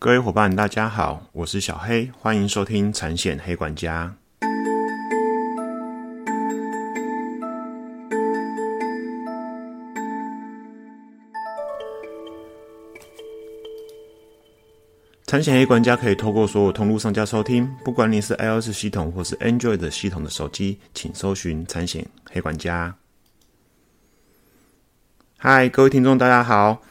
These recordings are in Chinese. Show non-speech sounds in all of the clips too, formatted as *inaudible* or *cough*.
各位伙伴，大家好，我是小黑，欢迎收听产险黑管家。产险黑管家可以透过所有通路上架收听，不管你是 iOS 系统或是 Android 系统的手机，请搜寻产险黑管家。嗨，各位听众，大家好。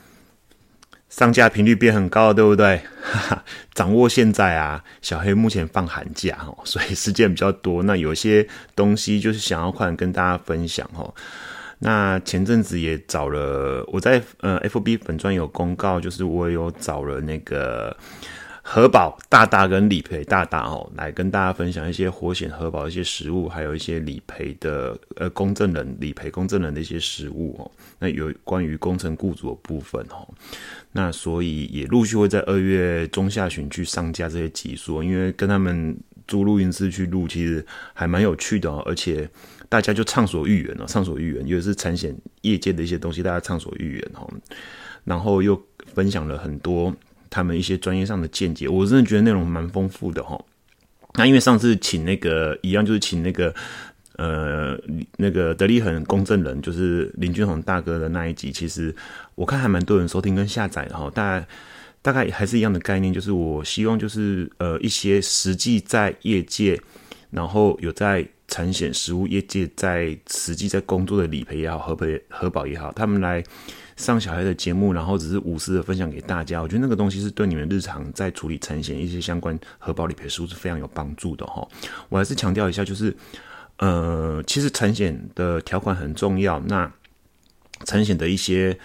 上架频率变很高，对不对？*laughs* 掌握现在啊，小黑目前放寒假哦，*laughs* 所以时间比较多。那有些东西就是想要快跟大家分享哦。那前阵子也找了，我在呃 FB 粉专有公告，就是我有找了那个核保大大跟理赔大大哦，来跟大家分享一些活险核保一些实物，还有一些理赔的呃公证人理赔公证人的一些实物哦。那有关于工程雇主的部分哦，那所以也陆续会在二月中下旬去上架这些集数，因为跟他们租录音室去录，其实还蛮有趣的哦，而且。大家就畅所欲言了，畅所欲言，尤其是产险业界的一些东西，大家畅所欲言哦。然后又分享了很多他们一些专业上的见解，我真的觉得内容蛮丰富的哈。那因为上次请那个一样，就是请那个呃那个德利恒公证人，就是林俊宏大哥的那一集，其实我看还蛮多人收听跟下载的哈。大概大概还是一样的概念，就是我希望就是呃一些实际在业界，然后有在。产险实务业界在实际在工作的理赔也好，核赔核保也好，他们来上小孩的节目，然后只是无私的分享给大家。我觉得那个东西是对你们日常在处理产险一些相关核保理赔事务是非常有帮助的哈。我还是强调一下，就是呃，其实产险的条款很重要，那产险的一些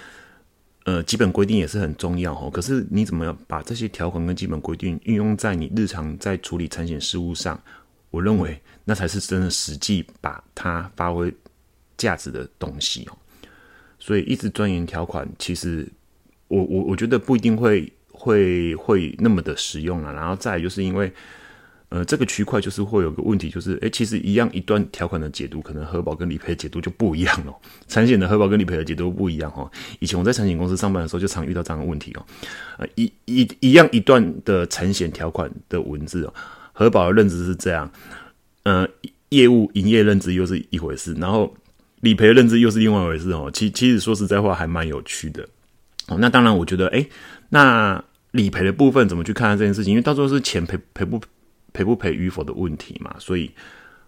呃基本规定也是很重要哦。可是你怎么把这些条款跟基本规定运用在你日常在处理产险事务上？我认为那才是真的实际把它发挥价值的东西哦。所以一直钻研条款，其实我我我觉得不一定会会会那么的实用了。然后再就是因为，呃，这个区块就是会有个问题，就是诶，其实一样一段条款的解读，可能核保跟理赔解读就不一样了。*laughs* 产险的核保跟理赔的解读不一样哈。以前我在产险公司上班的时候，就常遇到这样的问题哦。呃，一一一样一段的产险条款的文字哦。核保的认知是这样，呃，业务营业认知又是一回事，然后理赔认知又是另外一回事哦。其其实说实在话，还蛮有趣的哦。那当然，我觉得，哎，那理赔的部分怎么去看这件事情？因为到时候是钱赔赔不赔不赔与否的问题嘛，所以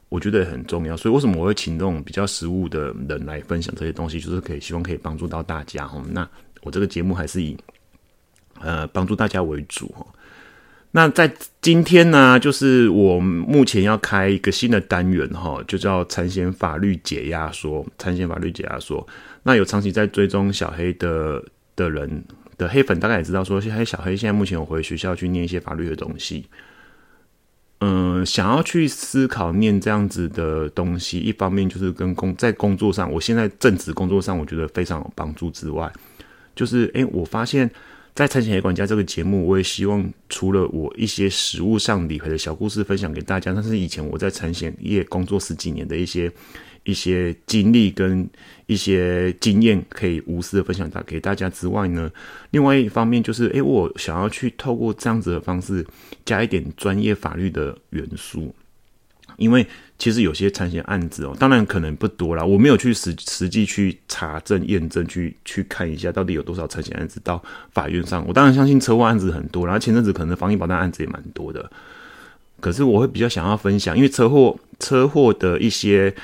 我觉得很重要。所以为什么我会请这种比较实务的人来分享这些东西，就是可以希望可以帮助到大家哦。那我这个节目还是以呃帮助大家为主哦。那在今天呢，就是我目前要开一个新的单元哈，就叫产险法律解压说。产险法律解压说，那有长期在追踪小黑的的人的黑粉，大概也知道说，现在小黑现在目前有回学校去念一些法律的东西。嗯，想要去思考念这样子的东西，一方面就是跟工在工作上，我现在正职工作上，我觉得非常有帮助之外，就是诶，我发现。在产险管家这个节目，我也希望除了我一些实物上理赔的小故事分享给大家，但是以前我在产险业工作十几年的一些一些经历跟一些经验，可以无私的分享给给大家之外呢，另外一方面就是，诶，我想要去透过这样子的方式，加一点专业法律的元素。因为其实有些产险案子哦，当然可能不多啦，我没有去实实际去查证验证，去去看一下到底有多少产险案子到法院上。我当然相信车祸案子很多，然后前阵子可能防疫保单案子也蛮多的。可是我会比较想要分享，因为车祸车祸的一些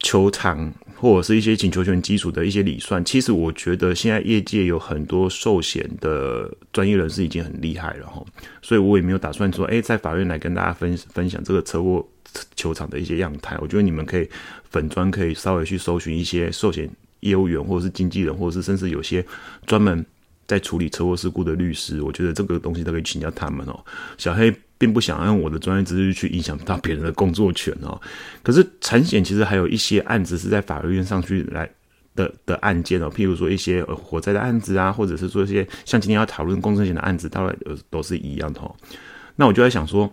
球场或者是一些请求权基础的一些理算，其实我觉得现在业界有很多寿险的专业人士已经很厉害了哈，所以我也没有打算说，哎，在法院来跟大家分分享这个车祸。球场的一些样态，我觉得你们可以粉砖可以稍微去搜寻一些寿险业务员，或者是经纪人，或者是甚至有些专门在处理车祸事故的律师，我觉得这个东西都可以请教他们哦。小黑并不想用我的专业知识去影响到别人的工作权哦。可是产险其实还有一些案子是在法律院上去来的的案件哦，譬如说一些火灾的案子啊，或者是说一些像今天要讨论工程险的案子，当然都是一样的哦。那我就在想说。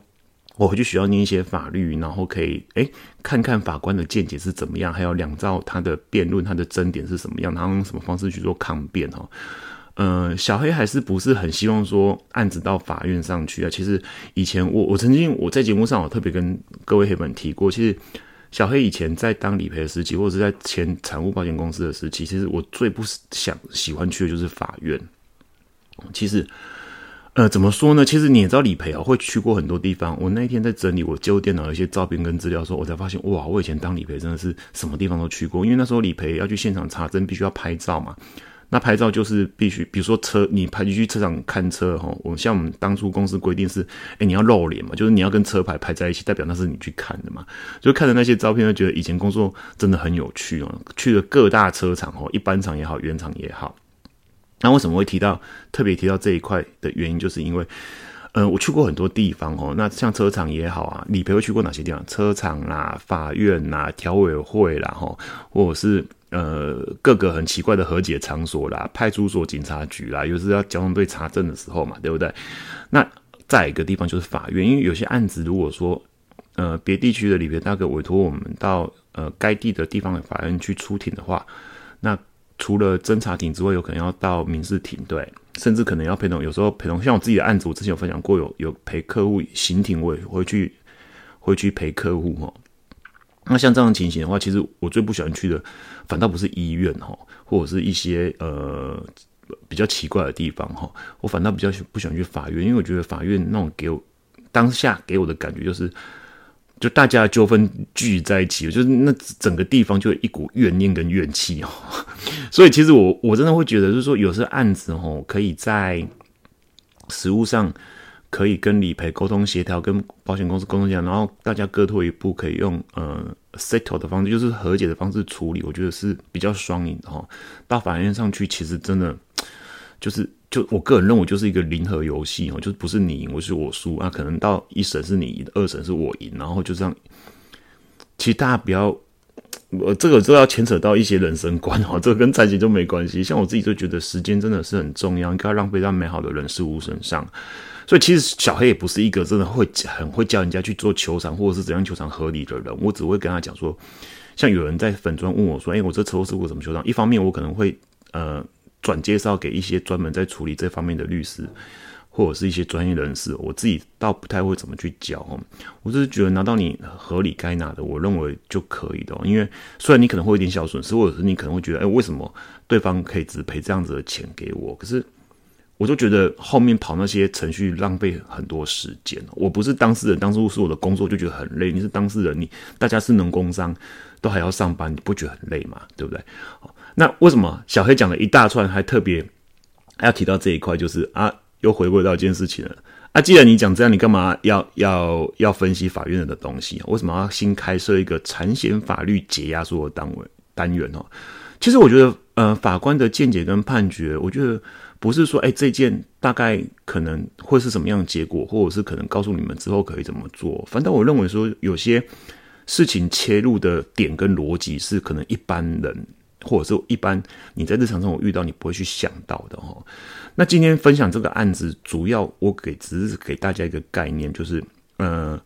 我回去学校念一些法律，然后可以诶看看法官的见解是怎么样，还有两造他的辩论，他的争点是什么样，他用什么方式去做抗辩哈。呃，小黑还是不是很希望说案子到法院上去啊？其实以前我我曾经我在节目上我特别跟各位黑粉提过，其实小黑以前在当理赔的时期，或者是在前产物保险公司的时期，其实我最不想喜欢去的就是法院。其实，呃，怎么说呢？其实你也知道理赔啊，会去过很多地方。我那一天在整理我旧电脑一些照片跟资料的时候，我才发现，哇，我以前当理赔真的是什么地方都去过。因为那时候理赔要去现场查证，必须要拍照嘛。那拍照就是必须，比如说车，你派去车场看车哈。我像我们当初公司规定是，哎，你要露脸嘛，就是你要跟车牌拍在一起，代表那是你去看的嘛。就看着那些照片，就觉得以前工作真的很有趣哦。去了各大车厂哦，一般厂也好，原厂也好。那为什么会提到特别提到这一块的原因，就是因为，呃，我去过很多地方哦。那像车厂也好啊，理赔会去过哪些地方？车厂啦、法院啦、调委会啦，哈，或者是。呃，各个很奇怪的和解场所啦，派出所、警察局啦，又是要交通队查证的时候嘛，对不对？那再一个地方就是法院，因为有些案子，如果说呃别地区的理赔大哥委托我们到呃该地的地方的法院去出庭的话，那除了侦查庭之外，有可能要到民事庭，对，甚至可能要陪同。有时候陪同，像我自己的案子，我之前有分享过，有有陪客户刑庭，我也会去会去陪客户哈。那像这样情形的话，其实我最不喜欢去的，反倒不是医院哈，或者是一些呃比较奇怪的地方哈。我反倒比较不喜欢去法院，因为我觉得法院那种给我当下给我的感觉就是，就大家的纠纷聚在一起，就是那整个地方就一股怨念跟怨气哦。*laughs* 所以其实我我真的会觉得，就是说有些案子哦，可以在实物上。可以跟理赔沟通协调，跟保险公司沟通协调，然后大家各退一步，可以用呃 settle 的方式，就是和解的方式处理，我觉得是比较双赢的哈。到法院上去，其实真的就是就我个人认为就是一个零和游戏哦，就是不是你赢，我是我输啊。可能到一审是你赢，二审是我赢，然后就这样。其实大家不要，我这个都要牵扯到一些人生观哦，*laughs* 这个跟财经就没关系。像我自己就觉得时间真的是很重要，应该浪费在美好的人事物身上。所以其实小黑也不是一个真的会很会教人家去做球场或者是怎样球场合理的人。我只会跟他讲说，像有人在粉砖问我说：“哎，我这车祸事故怎么球场？”一方面我可能会呃转介绍给一些专门在处理这方面的律师或者是一些专业人士。我自己倒不太会怎么去教。我只是觉得拿到你合理该拿的，我认为就可以的。因为虽然你可能会有点小损失，或者是你可能会觉得：“哎，为什么对方可以只赔这样子的钱给我？”可是。我就觉得后面跑那些程序浪费很多时间。我不是当事人，当初是我的工作，就觉得很累。你是当事人，你大家是能工商，都还要上班，你不觉得很累吗？对不对？那为什么小黑讲了一大串，还特别要提到这一块，就是啊，又回归到一件事情了啊。既然你讲这样，你干嘛要要要分析法院的东西？为什么要新开设一个产险法律解压缩的单位单元？哦，其实我觉得，呃，法官的见解跟判决，我觉得。不是说，哎，这件大概可能会是什么样的结果，或者是可能告诉你们之后可以怎么做。反正我认为说，有些事情切入的点跟逻辑是可能一般人或者是一般你在日常生活遇到你不会去想到的哈。那今天分享这个案子，主要我给只是给大家一个概念，就是呃。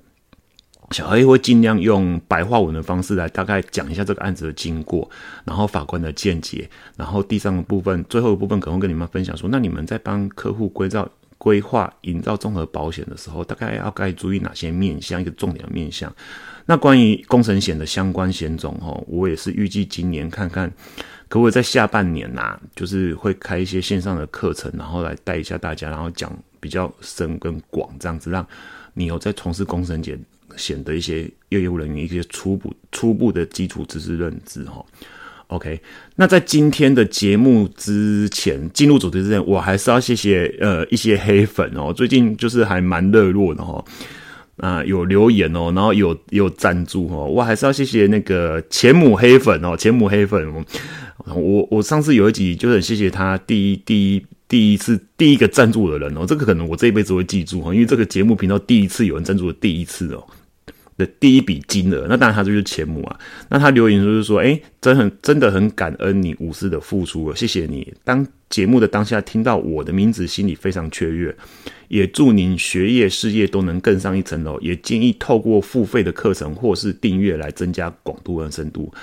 小黑会尽量用白话文的方式来大概讲一下这个案子的经过，然后法官的见解，然后第三个部分、最后一部分可能会跟你们分享说，那你们在帮客户规造、规划、营造综合保险的时候，大概要该注意哪些面向？一个重点的面向。那关于工程险的相关险种，哈，我也是预计今年看看可不可以在下半年呐，就是会开一些线上的课程，然后来带一下大家，然后讲比较深跟广这样子，让你有在从事工程险。显得一些业务人员一些初步初步的基础知识认知哈，OK，那在今天的节目之前进入主题之前，我还是要谢谢呃一些黑粉哦，最近就是还蛮热络的哈，啊有留言哦，然后有有赞助哦，我还是要谢谢那个前母黑粉哦，前母黑粉，我我上次有一集就很谢谢他第一第一第一次第一个赞助的人哦，这个可能我这一辈子会记住哈，因为这个节目频道第一次有人赞助的第一次哦。的第一笔金额，那当然他就是钱母啊。那他留言就是说，哎，真很真的很感恩你无私的付出，谢谢你。当节目的当下听到我的名字，心里非常雀跃，也祝您学业事业都能更上一层楼。也建议透过付费的课程或是订阅来增加广度和深度。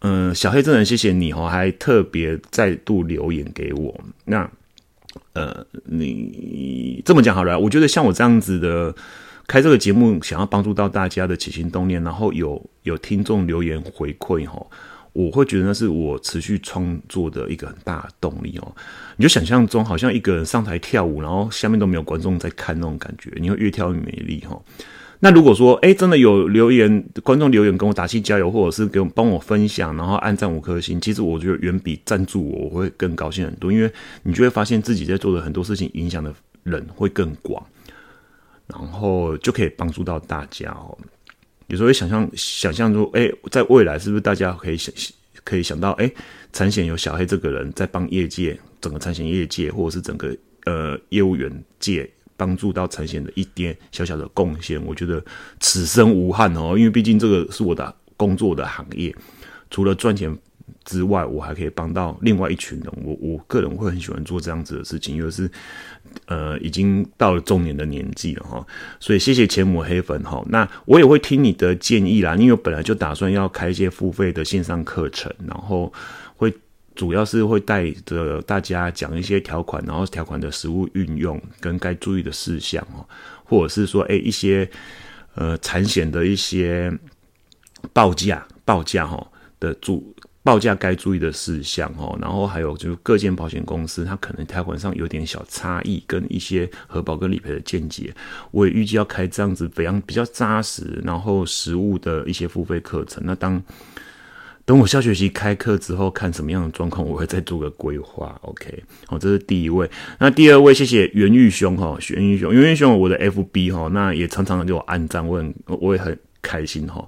嗯，小黑真的谢谢你哦，还特别再度留言给我。那呃，你这么讲好了，我觉得像我这样子的开这个节目，想要帮助到大家的起心动念，然后有有听众留言回馈哈，我会觉得那是我持续创作的一个很大的动力哦。你就想象中好像一个人上台跳舞，然后下面都没有观众在看那种感觉，你会越跳越美丽哈。那如果说，哎，真的有留言，观众留言跟我打气加油，或者是给我帮我分享，然后按赞五颗星，其实我觉得远比赞助我，我会更高兴很多，因为你就会发现自己在做的很多事情，影响的人会更广，然后就可以帮助到大家哦。有时候会想象，想象说，哎，在未来是不是大家可以想，可以想到，哎，产险有小黑这个人在帮业界，整个产险业界，或者是整个呃业务员界。帮助到产险的一点小小的贡献，我觉得此生无憾哦，因为毕竟这个是我的工作的行业，除了赚钱之外，我还可以帮到另外一群人。我我个人会很喜欢做这样子的事情，因为是呃已经到了中年的年纪了哈，所以谢谢前母黑粉哈。那我也会听你的建议啦，因为本来就打算要开一些付费的线上课程，然后会。主要是会带着大家讲一些条款，然后条款的实物运用跟该注意的事项哦，或者是说，哎，一些呃产险的一些报价、报价哈的注报价该注意的事项哦，然后还有就是各间保险公司它可能条款上有点小差异，跟一些核保跟理赔的见解，我也预计要开这样子非常比较扎实，然后实物的一些付费课程。那当 *laughs* 等我下学期开课之后，看什么样的状况，我会再做个规划。OK，好，这是第一位。那第二位，谢谢袁玉兄哈，袁玉兄，袁玉兄，我的 FB 哈，那也常常给我按赞，我很，我也很。开心哈，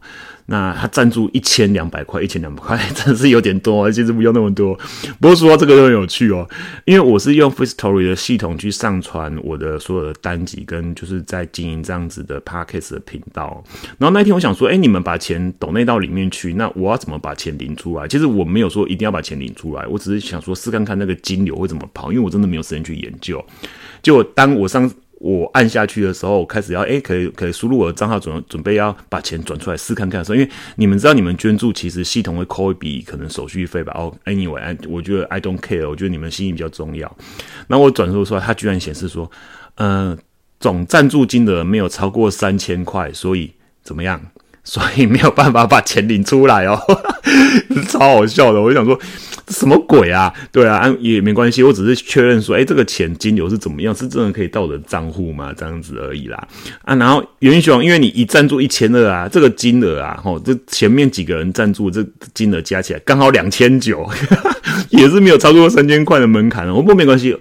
那他赞助一千两百块，一千两百块 *laughs* 真的是有点多，其实不用那么多。不过说到这个都很有趣哦，因为我是用 Free Story 的系统去上传我的所有的单集，跟就是在经营这样子的 Podcast 的频道。然后那天我想说，哎，你们把钱抖内到里面去，那我要怎么把钱领出来？其实我没有说一定要把钱领出来，我只是想说试看看那个金流会怎么跑，因为我真的没有时间去研究。就当我上。我按下去的时候，开始要哎，可以可以输入我的账号，准准备要把钱转出来试看看的时候，因为你们知道，你们捐助其实系统会扣一笔可能手续费吧。哦，anyway，我觉得 I don't care，我觉得你们心意比较重要。那我转出出来，它居然显示说，呃，总赞助金额没有超过三千块，所以怎么样？所以没有办法把钱领出来哦，*laughs* 超好笑的。我就想说，什么鬼啊？对啊，也没关系，我只是确认说，哎，这个钱金流是怎么样？是真的可以到我的账户吗？这样子而已啦。啊，然后袁雄，因为你一赞助一千二啊，这个金额啊，吼，这前面几个人赞助这金额加起来刚好两千九，*laughs* 也是没有超过三千块的门槛。我不过没关系，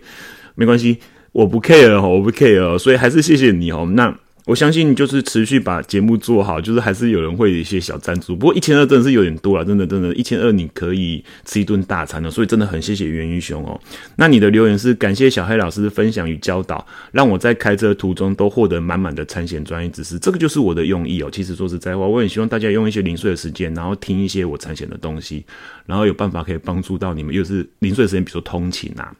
没关系，我不 care 哦，我不 care，所以还是谢谢你哦。那。我相信就是持续把节目做好，就是还是有人会有一些小赞助。不过一千二真的是有点多了，真的真的，一千二你可以吃一顿大餐了。所以真的很谢谢袁英雄哦。那你的留言是感谢小黑老师的分享与教导，让我在开车途中都获得满满的参险专业知识。这个就是我的用意哦。其实说实在话，我很希望大家用一些零碎的时间，然后听一些我参险的东西，然后有办法可以帮助到你们。又是零碎的时间，比如说通勤啊。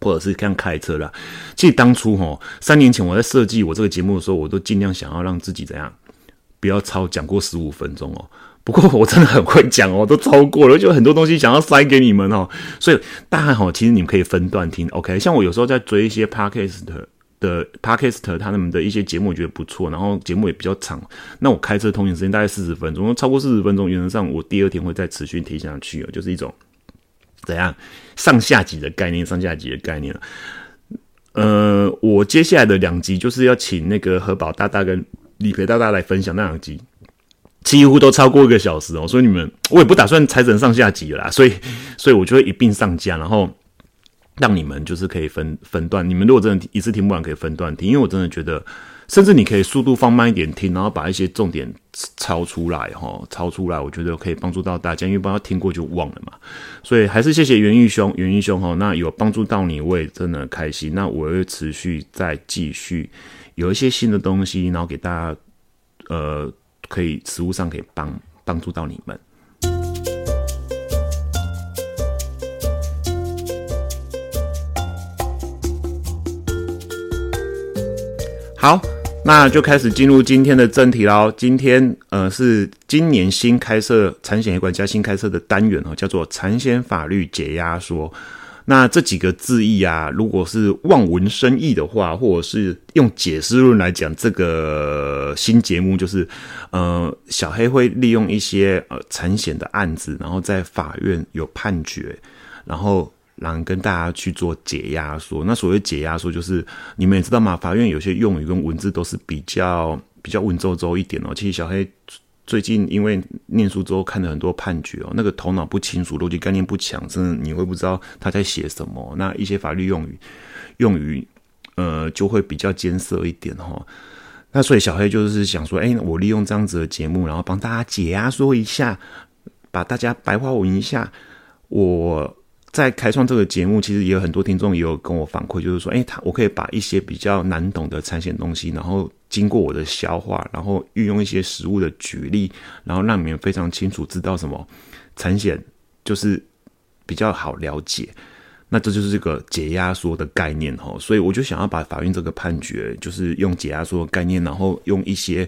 或者是看开车啦。其实当初哈，三年前我在设计我这个节目的时候，我都尽量想要让自己怎样，不要超讲过十五分钟哦。不过我 *laughs* 真的很会讲哦，都超过了，就很多东西想要塞给你们哦。所以大家好，其实你们可以分段听，OK？像我有时候在追一些 Podcast 的 Podcast，他们的一些节目我觉得不错，然后节目也比较长。那我开车通勤时间大概四十分钟，超过四十分钟，原则上我第二天会再持续听下去哦，就是一种。怎样上下级的概念？上下级的概念呃，我接下来的两集就是要请那个何宝大大跟李培大大来分享那两集，几乎都超过一个小时哦。所以你们我也不打算拆成上下集了啦，所以所以我就会一并上架，然后让你们就是可以分分段。你们如果真的一次听不完，可以分段听，因为我真的觉得。甚至你可以速度放慢一点听，然后把一些重点抄出来，哈，抄出来，我觉得可以帮助到大家，因为不要听过就忘了嘛。所以还是谢谢袁玉兄，袁玉兄哈，那有帮助到你，我也真的开心。那我会持续再继续有一些新的东西，然后给大家，呃，可以实物上可以帮帮助到你们。好。那就开始进入今天的正题喽。今天呃是今年新开设产险管家新开设的单元哦，叫做产险法律解压说。那这几个字义啊，如果是望文生义的话，或者是用解释论来讲，这个新节目就是，呃，小黑会利用一些呃产险的案子，然后在法院有判决，然后然后跟大家去做解压缩。那所谓解压缩，就是你们也知道嘛，法院有些用语跟文字都是比较比较文绉绉一点哦。其实小黑。最近因为念书之后看了很多判决哦，那个头脑不清楚，逻辑概念不强，真的你会不知道他在写什么。那一些法律用语用语，呃，就会比较艰涩一点哈。那所以小黑就是想说，哎，我利用这样子的节目，然后帮大家解压说一下，把大家白话文一下。我在开创这个节目，其实也有很多听众也有跟我反馈，就是说，哎，他我可以把一些比较难懂的产险东西，然后。经过我的消化，然后运用一些食物的举例，然后让你们非常清楚知道什么产险就是比较好了解。那这就是这个解压缩的概念哈。所以我就想要把法院这个判决，就是用解压缩的概念，然后用一些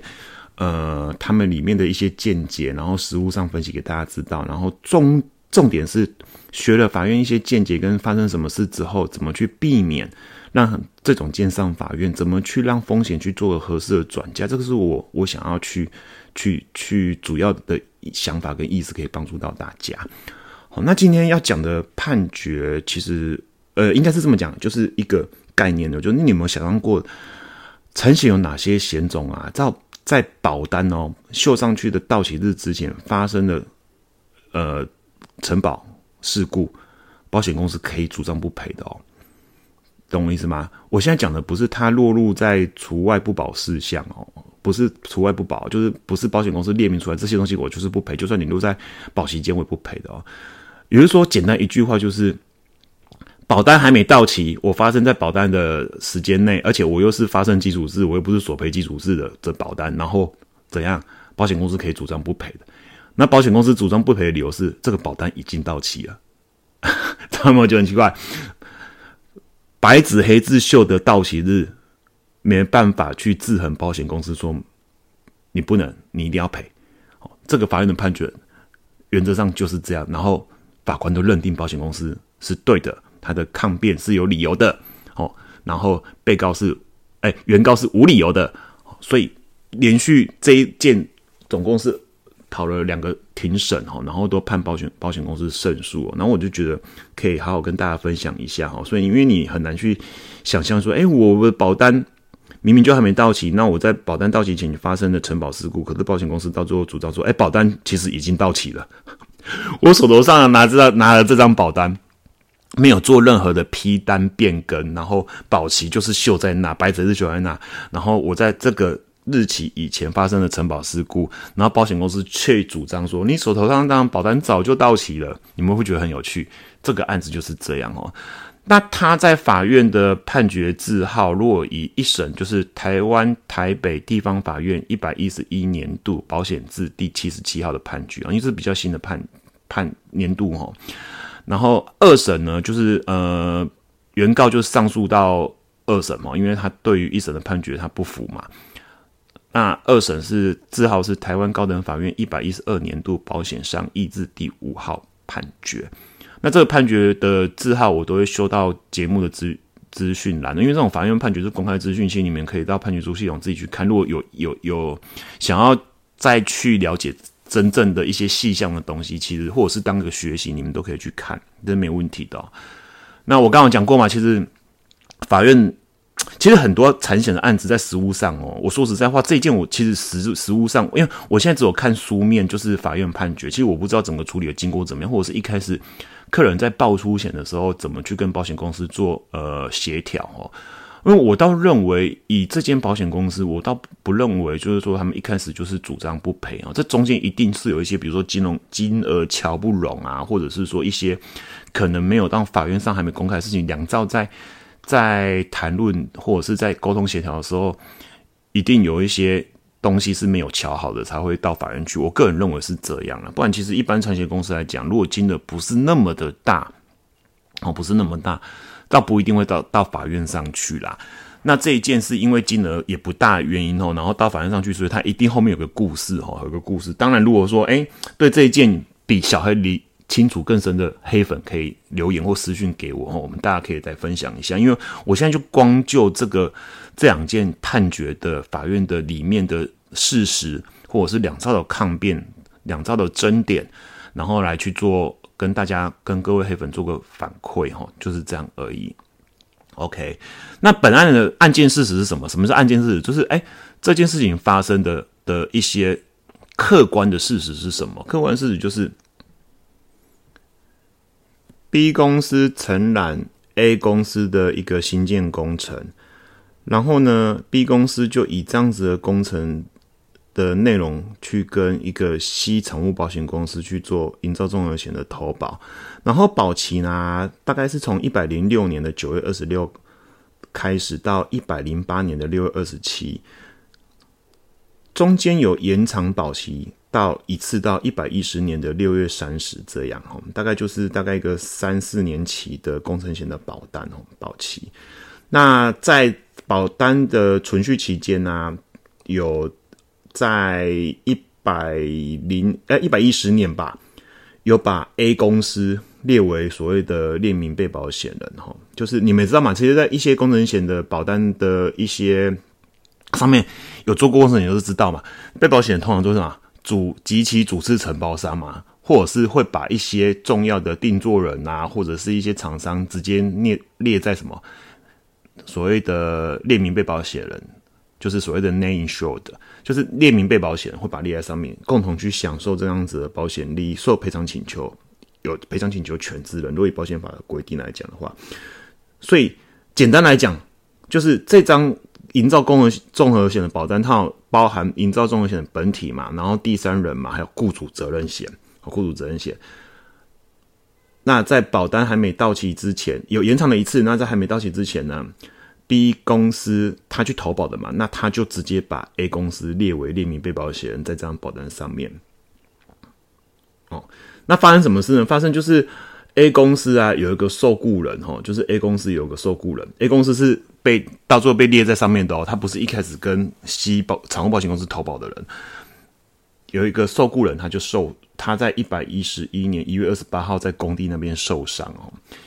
呃他们里面的一些见解，然后实物上分析给大家知道。然后重重点是学了法院一些见解跟发生什么事之后，怎么去避免。让这种建上法院怎么去让风险去做个合适的转嫁？这个是我我想要去去去主要的想法跟意思，可以帮助到大家。好，那今天要讲的判决，其实呃，应该是这么讲，就是一个概念的，就你有没有想象过，产险有哪些险种啊？在在保单哦绣上去的到期日之前发生的呃承保事故，保险公司可以主张不赔的哦。懂我意思吗？我现在讲的不是它落入在除外不保事项哦，不是除外不保，就是不是保险公司列明出来这些东西，我就是不赔，就算你落在保期间，我也不赔的哦。也就是说，简单一句话就是，保单还没到期，我发生在保单的时间内，而且我又是发生基础制，我又不是索赔基础制的这保单，然后怎样，保险公司可以主张不赔的。那保险公司主张不赔的理由是，这个保单已经到期了，*laughs* 他们就很奇怪。白纸黑字秀的到期日，没办法去制衡保险公司说你不能，你一定要赔。哦，这个法院的判决原则上就是这样。然后法官都认定保险公司是对的，他的抗辩是有理由的。哦，然后被告是，哎，原告是无理由的。所以连续这一件总共是。跑了两个庭审哈，然后都判保险保险公司胜诉，然后我就觉得可以好好跟大家分享一下哈。所以因为你很难去想象说，哎，我的保单明明就还没到期，那我在保单到期前发生的承保事故，可是保险公司到最后主张说，哎，保单其实已经到期了，*laughs* 我手头上拿着拿了这张保单，没有做任何的批单变更，然后保期就是绣在那，白纸是绣在那，然后我在这个。日期以前发生的承保事故，然后保险公司却主张说你手头上那张保单早就到期了，你们会觉得很有趣。这个案子就是这样哦。那他在法院的判决字号，若以一审就是台湾台北地方法院一百一十一年度保险字第七十七号的判决啊，因为是比较新的判判年度哈。然后二审呢，就是呃原告就上诉到二审嘛，因为他对于一审的判决他不服嘛。那二审是字号是台湾高等法院一百一十二年度保险商议字第五号判决。那这个判决的字号我都会修到节目的资资讯栏的，因为这种法院判决是公开资讯，其实你们可以到判决书系统自己去看。如果有有有想要再去了解真正的一些细项的东西，其实或者是当个学习，你们都可以去看，这没问题的。那我刚刚讲过嘛，其实法院。其实很多产险的案子在实务上哦，我说实在话，这件我其实实实务上，因为我现在只有看书面，就是法院判决，其实我不知道整个处理的经过怎么样，或者是一开始客人在报出险的时候怎么去跟保险公司做呃协调哦。因为我倒认为，以这间保险公司，我倒不认为就是说他们一开始就是主张不赔啊，这中间一定是有一些，比如说金融金额瞧不拢啊，或者是说一些可能没有到法院上还没公开的事情，两造在。在谈论或者是在沟通协调的时候，一定有一些东西是没有瞧好的，才会到法院去。我个人认为是这样了，不然其实一般产险公司来讲，如果金额不是那么的大，哦，不是那么大，倒不一定会到到法院上去啦。那这一件是因为金额也不大原因哦，然后到法院上去，所以他一定后面有个故事哦，有个故事。当然，如果说哎，对这一件比小黑离清楚更深的黑粉，可以留言或私讯给我我们大家可以再分享一下。因为我现在就光就这个这两件判决的法院的里面的事实，或者是两造的抗辩、两造的争点，然后来去做跟大家、跟各位黑粉做个反馈哈，就是这样而已。OK，那本案的案件事实是什么？什么是案件事实？就是哎，这件事情发生的的一些客观的事实是什么？客观事实就是 B 公司承揽 A 公司的一个新建工程，然后呢，B 公司就以这样子的工程的内容去跟一个 C 产物保险公司去做营造综合险的投保。然后保期呢，大概是从一百零六年的九月二十六开始到一百零八年的六月二十七，中间有延长保期到一次到一百一十年的六月三十这样哦，大概就是大概一个三四年期的工程险的保单哦保期。那在保单的存续期间呢，有在一百零呃一百一十年吧，有把 A 公司。列为所谓的列名被保险人，哈，就是你们知道吗？其实，在一些工程险的保单的一些上面有做过工程险，都知道嘛。被保险人通常都是什么主及其主次承包商嘛，或者是会把一些重要的定做人啊，或者是一些厂商直接列列在什么所谓的列明被保险人，就是所谓的 name insured，就是列明被保险人会把列在上面，共同去享受这样子的保险利益，受赔偿请求。有赔偿请求权之人，如果以保险法的规定来讲的话，所以简单来讲，就是这张营造综合综合险的保单套包含营造综合险的本体嘛，然后第三人嘛，还有雇主责任险和雇主责任险。那在保单还没到期之前，有延长了一次。那在还没到期之前呢，B 公司他去投保的嘛，那他就直接把 A 公司列为列明被保险人，在这张保单上面。哦。那发生什么事呢？发生就是 A 公司啊有一个受雇人哈，就是 A 公司有个受雇人，A 公司是被到最后被列在上面的哦，他不是一开始跟 C 保产物保险公司投保的人，有一个受雇人他就受。他在一百一十一年一月二十八号在工地那边受伤哦，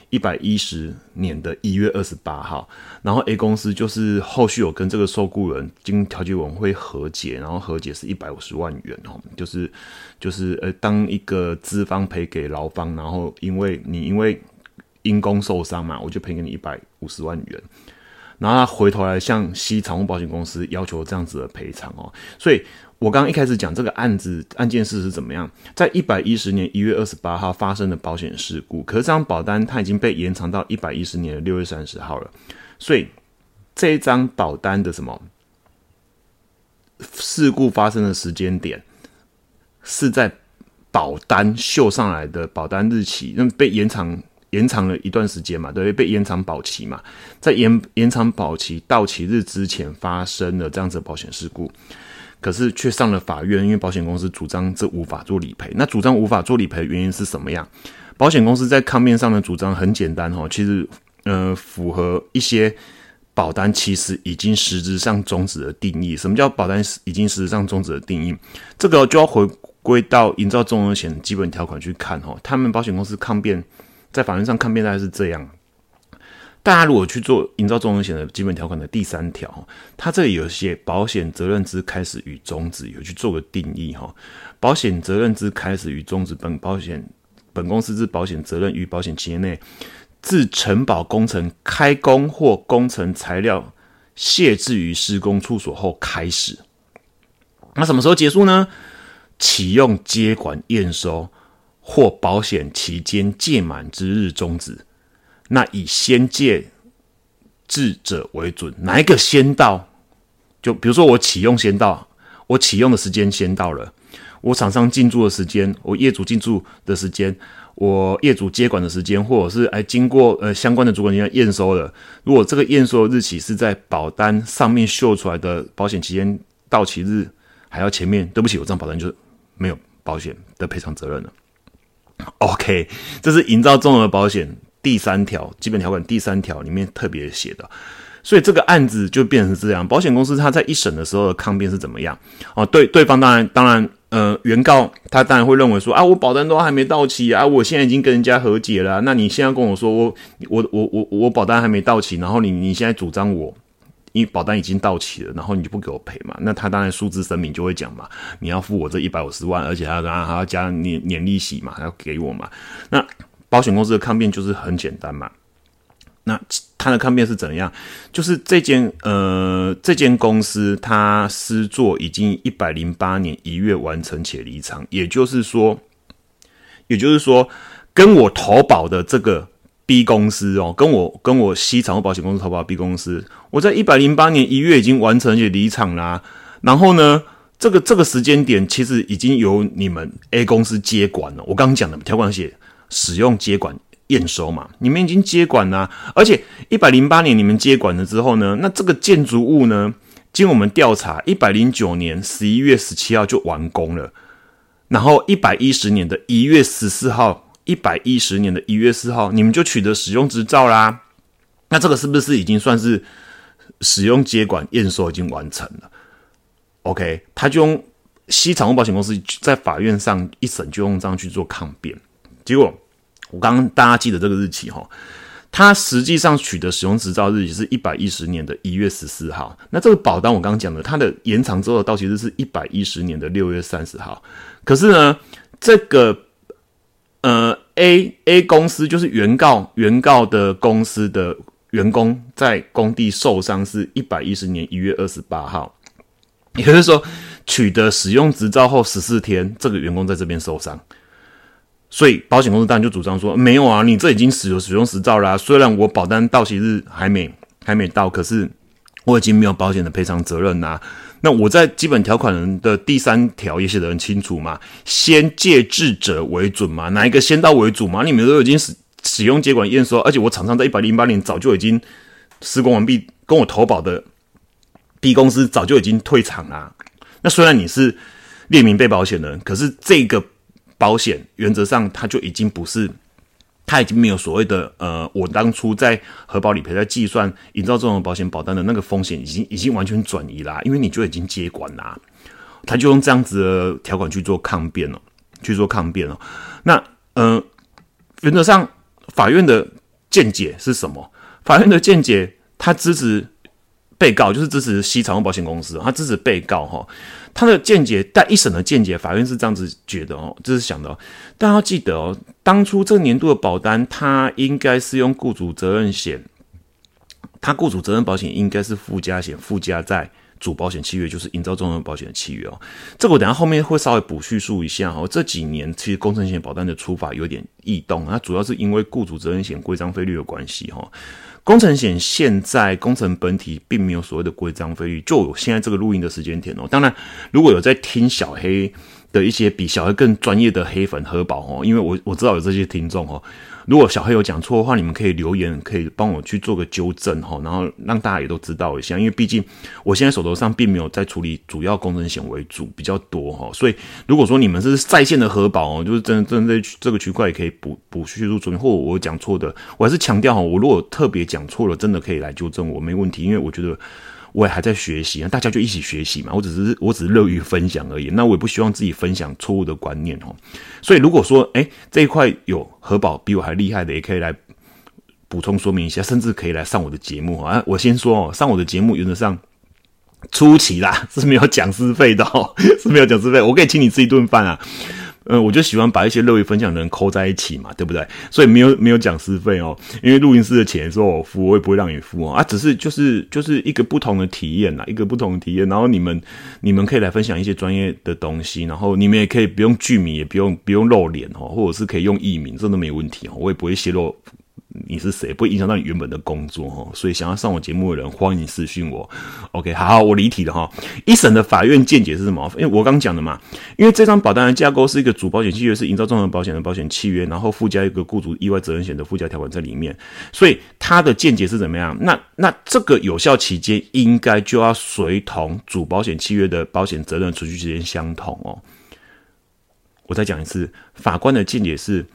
一百一十年的一月二十八号，然后 A 公司就是后续有跟这个受雇人经调解委员会和解，然后和解是一百五十万元哦，就是就是呃当一个资方赔给劳方，然后因为你因为因公受伤嘛，我就赔给你一百五十万元，然后他回头来向西产物保险公司要求这样子的赔偿哦，所以。我刚刚一开始讲这个案子案件事是怎么样，在一百一十年一月二十八号发生的保险事故，可是这张保单它已经被延长到一百一十年的六月三十号了，所以这一张保单的什么？事故发生的时间点是在保单秀上来的保单日期，那被延长延长了一段时间嘛，对，被延长保期嘛，在延延长保期到期日之前发生了这样子的保险事故。可是却上了法院，因为保险公司主张这无法做理赔。那主张无法做理赔的原因是什么样？保险公司在抗辩上的主张很简单哈，其实呃符合一些保单其实已经实质上终止的定义。什么叫保单已经实质上终止的定义？这个就要回归到营造综合险基本条款去看哈。他们保险公司抗辩在法院上抗辩大概是这样。大家如果去做营造综合险的基本条款的第三条，它这里有些保险责任之开始与终止，有去做个定义哈。保险责任之开始与终止，本保险本公司之保险责任于保险期间内，自承保工程开工或工程材料卸置于施工处所后开始。那什么时候结束呢？启用接管验收或保险期间届满之日终止。那以先借智者为准，哪一个先到？就比如说我启用先到，我启用的时间先到了，我厂商进驻的时间，我业主进驻的时间，我业主接管的时间，或者是哎经过呃相关的主管机关验收了，如果这个验收日期是在保单上面秀出来的保险期间到期日还要前面，对不起，我这张保单就是没有保险的赔偿责任了。OK，这是营造综合保险。第三条基本条款第三条里面特别写的，所以这个案子就变成这样。保险公司他在一审的时候的抗辩是怎么样？哦，对，对方当然当然呃，原告他当然会认为说啊，我保单都还没到期啊，我现在已经跟人家和解了，那你现在跟我说我我我我我保单还没到期，然后你你现在主张我，因为保单已经到期了，然后你就不给我赔嘛？那他当然数字声明就会讲嘛，你要付我这一百五十万，而且还要还要加年年利息嘛，要给我嘛？那保险公司的抗辩就是很简单嘛。那他的抗辩是怎样？就是这间呃，这间公司他施作已经一百零八年一月完成且离场，也就是说，也就是说，跟我投保的这个 B 公司哦，跟我跟我西产物保险公司投保 B 公司，我在一百零八年一月已经完成且离场啦。然后呢，这个这个时间点其实已经由你们 A 公司接管了。我刚刚讲的条款写使用接管。验收嘛，你们已经接管了，而且一百零八年你们接管了之后呢，那这个建筑物呢，经我们调查，一百零九年十一月十七号就完工了，然后一百一十年的一月十四号，一百一十年的一月四号，你们就取得使用执照啦。那这个是不是已经算是使用接管验收已经完成了？OK，他就用西长物保险公司在法院上一审就用这样去做抗辩，结果。我刚刚大家记得这个日期哈，它实际上取得使用执照日期是一百一十年的一月十四号。那这个保单我刚刚讲的，它的延长之后的到期日是一百一十年的六月三十号。可是呢，这个呃 A A 公司就是原告原告的公司的员工在工地受伤是一百一十年一月二十八号，也就是说取得使用执照后十四天，这个员工在这边受伤。所以保险公司当然就主张说，没有啊，你这已经使用使用实照啦。虽然我保单到期日还没还没到，可是我已经没有保险的赔偿责任呐。那我在基本条款的第三条也写得很清楚嘛，先借智者为准嘛，哪一个先到为主嘛？你们都已经使使用接管验收，而且我厂商在一百零八年早就已经施工完毕，跟我投保的 B 公司早就已经退场啦。那虽然你是列明被保险人，可是这个。保险原则上，它就已经不是，它已经没有所谓的呃，我当初在核保理赔在计算营造这种保险保单的那个风险，已经已经完全转移啦，因为你就已经接管啦，他就用这样子的条款去做抗辩了，去做抗辩了。那呃，原则上法院的见解是什么？法院的见解，他支持被告，就是支持西长保险公司，他支持被告哈。他的见解，但一审的见解，法院是这样子觉得哦，就是想的。大家要记得哦，当初这个年度的保单，它应该是用雇主责任险，它雇主责任保险应该是附加险，附加在主保险契约，就是营造综合保险的契约哦。这个我等下后面会稍微补叙述一下哦。这几年其实工程险保单的出法有点异动，它主要是因为雇主责任险规章费率有关系哈。工程险现在工程本体并没有所谓的规章费率，就有现在这个录音的时间点哦。当然，如果有在听小黑的一些比小黑更专业的黑粉核保哦，因为我我知道有这些听众哦。如果小黑有讲错的话，你们可以留言，可以帮我去做个纠正哈，然后让大家也都知道一下。因为毕竟我现在手头上并没有在处理主要工程险为主比较多哈，所以如果说你们是在线的核保哦，就是针针对这个区块也可以补补叙述说明，或我讲错的，我还是强调哈，我如果特别讲错了，真的可以来纠正我，没问题，因为我觉得。我也还在学习，大家就一起学习嘛。我只是我只是乐于分享而已。那我也不希望自己分享错误的观念哦。所以如果说哎这一块有核保比我还厉害的，也可以来补充说明一下，甚至可以来上我的节目啊。我先说哦，上我的节目原则上初期啦是没有讲师费的哦，是没有讲师费，我可以请你吃一顿饭啊。嗯，我就喜欢把一些乐于分享的人扣在一起嘛，对不对？所以没有没有讲师费哦，因为录音师的钱是我付，我也不会让你付哦。啊，只是就是就是一个不同的体验呐，一个不同的体验。然后你们你们可以来分享一些专业的东西，然后你们也可以不用剧名，也不用不用露脸哦，或者是可以用艺名，这都没问题哦，我也不会泄露。你是谁？不会影响到你原本的工作哈，所以想要上我节目的人，欢迎私讯我。OK，好，我离题了哈。一审的法院见解是什么？因为我刚讲的嘛，因为这张保单的架构是一个主保险契约，是营造综合保险的保险契约，然后附加一个雇主意外责任险的附加条款在里面，所以他的见解是怎么样？那那这个有效期间应该就要随同主保险契约的保险责任持续时间相同哦。我再讲一次，法官的见解是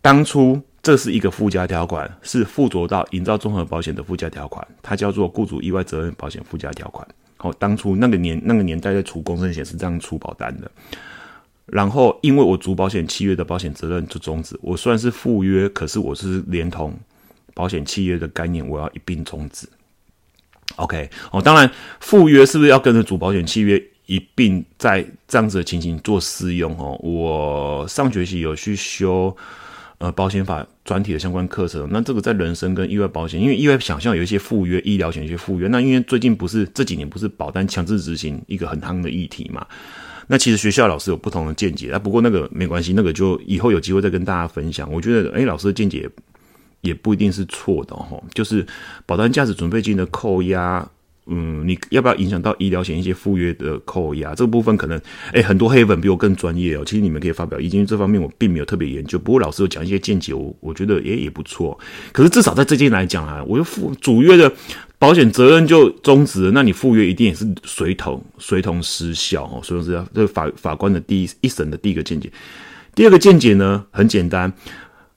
当初。这是一个附加条款，是附着到营造综合保险的附加条款，它叫做雇主意外责任保险附加条款。好，当初那个年那个年代在出工程险是这样出保单的。然后，因为我主保险契约的保险责任就终止，我虽然是附约，可是我是连同保险契约的概念，我要一并终止。OK，哦，当然附约是不是要跟着主保险契约一并在这样子的情形做适用？哦，我上学期有去修呃保险法专题的相关课程，那这个在人身跟意外保险，因为意外想象有一些附约医疗险一些附约，那因为最近不是这几年不是保单强制执行一个很夯的议题嘛？那其实学校老师有不同的见解啊，不过那个没关系，那个就以后有机会再跟大家分享。我觉得，哎，老师的见解也不一定是错的哈。就是保单价值准备金的扣押，嗯，你要不要影响到医疗险一些附约的扣押？这个部分可能，哎，很多黑粉比我更专业哦。其实你们可以发表意见，这方面我并没有特别研究。不过老师有讲一些见解，我我觉得也也不错。可是至少在这件来讲啊，我就附主约的。保险责任就终止了，那你赴约一定也是随同随同失效哦。所以是这法法官的第一一审的第一个见解。第二个见解呢，很简单，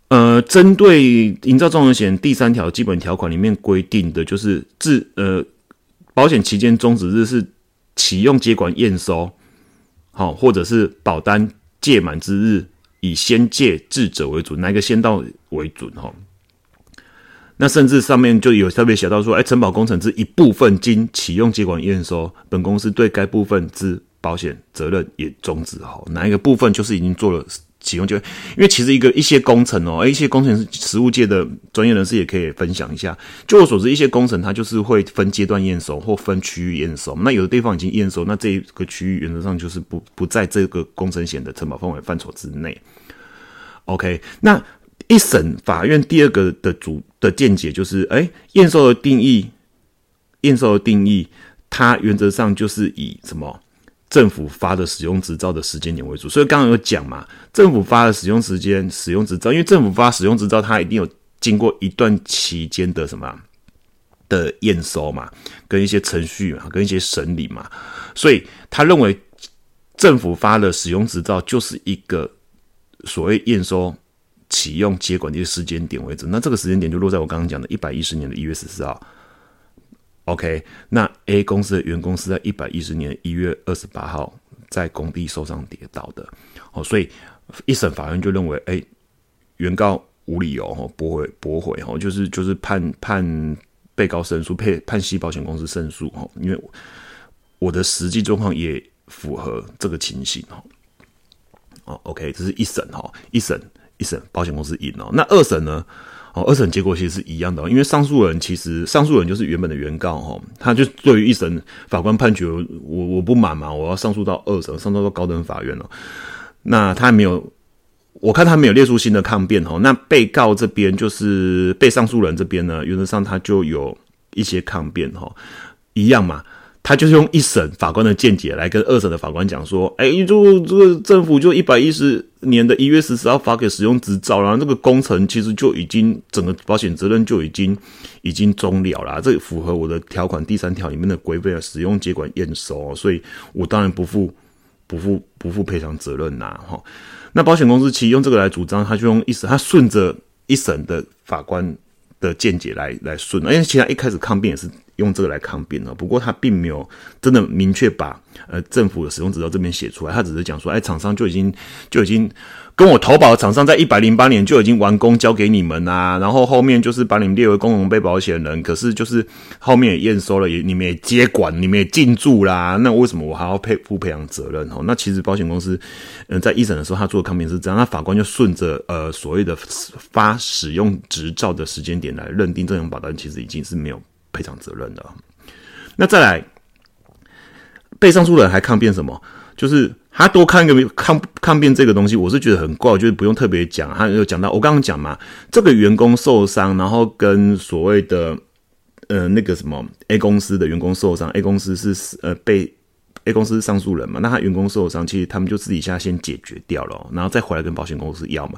呃，针对营造重险第三条基本条款里面规定的，就是自呃保险期间终止日是启用接管验收，好，或者是保单届满之日，以先借至者为准，哪一个先到为准哈？那甚至上面就有特别写到说，哎，承保工程之一部分经启用接管验收，本公司对该部分之保险责任也终止。哈，哪一个部分就是已经做了启用就，因为其实一个一些工程哦，一些工程实务界的专业人士也可以分享一下。就我所知，一些工程它就是会分阶段验收或分区域验收。那有的地方已经验收，那这个区域原则上就是不不在这个工程险的承保范围范畴之内。OK，那。一审法院第二个的主的见解就是，哎，验收的定义，验收的定义，它原则上就是以什么政府发的使用执照的时间点为主。所以刚刚有讲嘛，政府发的使用时间、使用执照，因为政府发使用执照，它一定有经过一段期间的什么的验收嘛，跟一些程序嘛，跟一些审理嘛，所以他认为政府发的使用执照就是一个所谓验收。启用接管的时间点为止，那这个时间点就落在我刚刚讲的一百一十年的一月十四号。OK，那 A 公司的员工是在一百一十年一月二十八号在工地受伤跌倒的。哦，所以一审法院就认为，哎，原告无理由哈驳回驳回哦，就是就是判判被告胜诉，判判西保险公司胜诉哦，因为我的实际状况也符合这个情形哦。哦，OK，这是一审哈，一审。一审保险公司赢哦，那二审呢？哦，二审结果其实是一样的，因为上诉人其实上诉人就是原本的原告哈，他就对于一审法官判决我我不满嘛，我要上诉到二审，上诉到高等法院了。那他没有，我看他没有列出新的抗辩哈。那被告这边就是被上诉人这边呢，原则上他就有一些抗辩哈，一样嘛。他就是用一审法官的见解来跟二审的法官讲说，哎，就这个政府就一百一十年的一月十四号发给使用执照，然后这个工程其实就已经整个保险责任就已经已经终了了，这符合我的条款第三条里面的规范，使用接管验收，所以我当然不负不负不负赔偿责任呐，哈。那保险公司其实用这个来主张，他就用一审，他顺着一审的法官的见解来来顺，因为其实一开始抗辩也是。用这个来抗辩了，不过他并没有真的明确把呃政府的使用执照这边写出来，他只是讲说，哎，厂商就已经就已经跟我投保的厂商在一百零八年就已经完工交给你们啊，然后后面就是把你们列为共同被保险人，可是就是后面也验收了，也你们也接管，你们也进驻啦，那为什么我还要赔负赔偿责任？哦，那其实保险公司嗯在一审的时候他做的抗辩是这样，那法官就顺着呃所谓的发使用执照的时间点来认定这种保单其实已经是没有。赔偿责任的，那再来，被上诉人还抗辩什么？就是他多看一个抗抗辩这个东西，我是觉得很怪，我觉得不用特别讲。他有讲到我刚刚讲嘛，这个员工受伤，然后跟所谓的呃那个什么 A 公司的员工受伤，A 公司是呃被 A 公司是上诉人嘛，那他员工受伤，其实他们就自己下先解决掉了，然后再回来跟保险公司要嘛。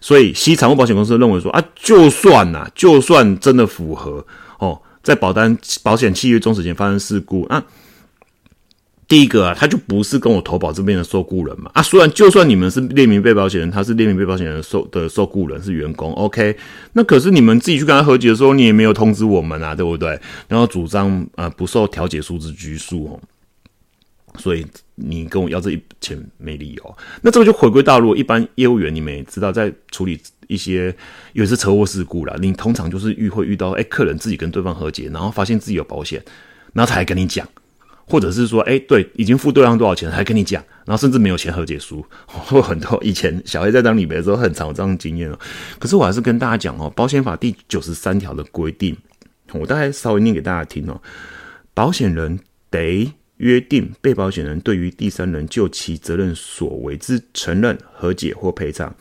所以，西产物保险公司认为说啊，就算呐，就算真的符合。在保单保险契约终止前发生事故，那第一个啊，他就不是跟我投保这边的受雇人嘛啊，虽然就算你们是列明被保险人，他是列明被保险人受的受雇人是员工，OK，那可是你们自己去跟他和解的时候，你也没有通知我们啊，对不对？然后主张呃不受调解书之拘束哦，所以你跟我要这一钱没理由。那这个就回归大陆，一般业务员你们也知道，在处理一些有是车祸事故啦，你通常就是遇会遇到哎客人自己跟对方和解，然后发现自己有保险，然后才跟你讲。或者是说，哎，对，已经付对方多少钱，还跟你讲，然后甚至没有签和解书，*laughs* 或很多以前小黑在当理赔的时候，很常有这样经验哦。可是我还是跟大家讲哦，保险法第九十三条的规定，我大概稍微念给大家听哦。保险人得约定被保险人对于第三人就其责任所为之承认、和解或赔偿，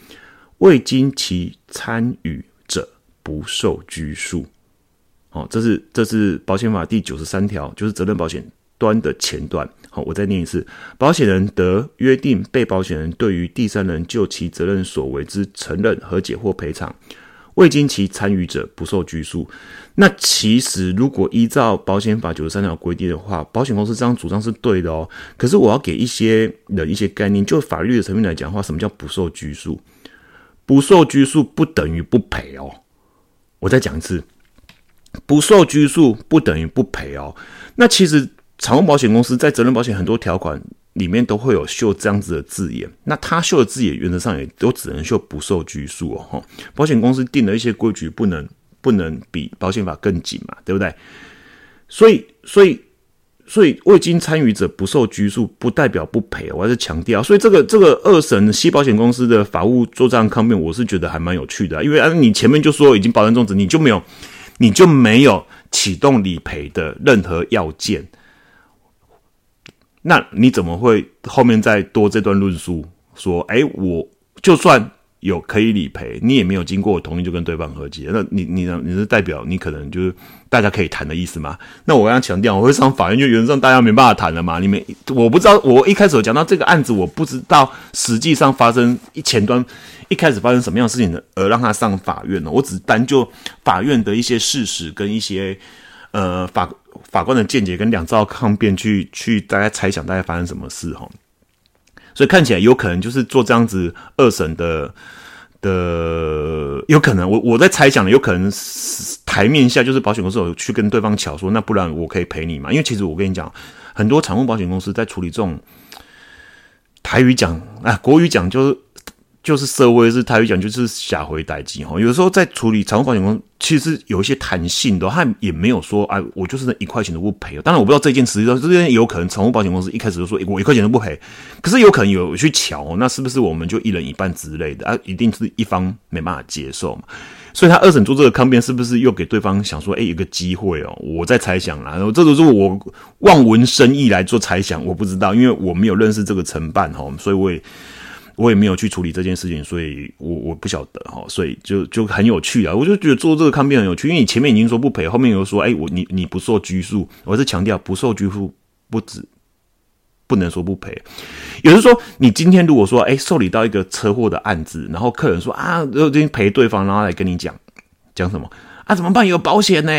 未经其参与者不受拘束。哦，这是这是保险法第九十三条，就是责任保险。端的前段，好，我再念一次：保险人得约定被保险人对于第三人就其责任所为之承认、和解或赔偿，未经其参与者不受拘束。那其实如果依照保险法九十三条规定的话，保险公司这样主张是对的哦。可是我要给一些人一些概念，就法律的层面来讲的话，什么叫不受拘束？不受拘束不等于不赔哦。我再讲一次，不受拘束不等于不赔哦。那其实。产物保险公司在责任保险很多条款里面都会有秀这样子的字眼，那他秀的字眼原则上也都只能秀不受拘束哦。哈，保险公司定的一些规矩不能不能比保险法更紧嘛，对不对？所以所以所以未经参与者不受拘束，不代表不赔。我还是强调，所以这个这个二审西保险公司的法务做这样抗辩，我是觉得还蛮有趣的，因为啊，你前面就说已经保证终止，你就没有你就没有启动理赔的任何要件。那你怎么会后面再多这段论述？说，哎，我就算有可以理赔，你也没有经过我同意就跟对方和解，那你你呢你是代表你可能就是大家可以谈的意思吗？那我刚刚强调，我会上法院，就原则上大家没办法谈了嘛。你们我不知道，我一开始有讲到这个案子，我不知道实际上发生一前端一开始发生什么样的事情的，而让他上法院呢？我只单就法院的一些事实跟一些呃法。法官的见解跟两造抗辩去去大家猜想大概发生什么事哈，所以看起来有可能就是做这样子二审的的有可能我我在猜想有可能台面下就是保险公司有去跟对方巧说，那不然我可以赔你嘛？因为其实我跟你讲，很多产物保险公司在处理这种台语讲啊国语讲就是。就是社会是台语讲，就是下回代机哈。有时候在处理财务保险公司，其实有一些弹性的，他也没有说哎，我就是那一块钱都不赔。当然我不知道这件实际上这件有可能财务保险公司一开始就说我一块钱都不赔，可是有可能有去瞧，那是不是我们就一人一半之类的啊？一定是一方没办法接受嘛。所以他二审做这个抗辩，是不是又给对方想说，哎，有个机会哦？我在猜想啦，然后这都是我望文生义来做猜想，我不知道，因为我没有认识这个承办哈，所以我也。我也没有去处理这件事情，所以我我不晓得哈，所以就就很有趣啊！我就觉得做这个抗辩很有趣，因为你前面已经说不赔，后面又说，哎，我你你不受拘束，我是强调不受拘束，不止不能说不赔。也就是说，你今天如果说，哎，受理到一个车祸的案子，然后客人说啊，我已经赔对方，然后来跟你讲讲什么啊？怎么办？有保险呢？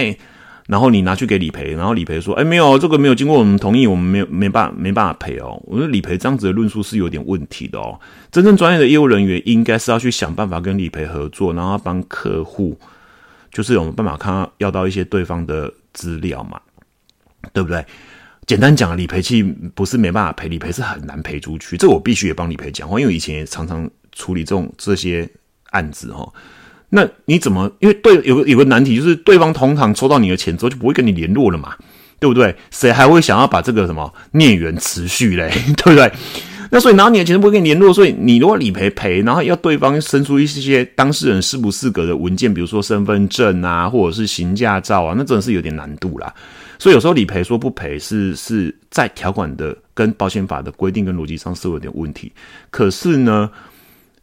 然后你拿去给理赔，然后理赔说：“哎，没有，这个没有经过我们同意，我们没有没办法没办法赔哦。”我说理赔这样子的论述是有点问题的哦。真正专业的业务人员应该是要去想办法跟理赔合作，然后帮客户就是有办法看要到一些对方的资料嘛，对不对？简单讲，理赔器不是没办法赔，理赔是很难赔出去。这我必须也帮理赔讲话，因为以前也常常处理这种这些案子哈。那你怎么？因为对有个有个难题，就是对方通常抽到你的钱之后就不会跟你联络了嘛，对不对？谁还会想要把这个什么孽缘持续嘞？*laughs* 对不对？那所以拿你的钱不会跟你联络，所以你如果理赔赔，然后要对方生出一些当事人适不适格的文件，比如说身份证啊，或者是行驾照啊，那真的是有点难度啦。所以有时候理赔说不赔是是在条款的跟保险法的规定跟逻辑上是有点问题，可是呢？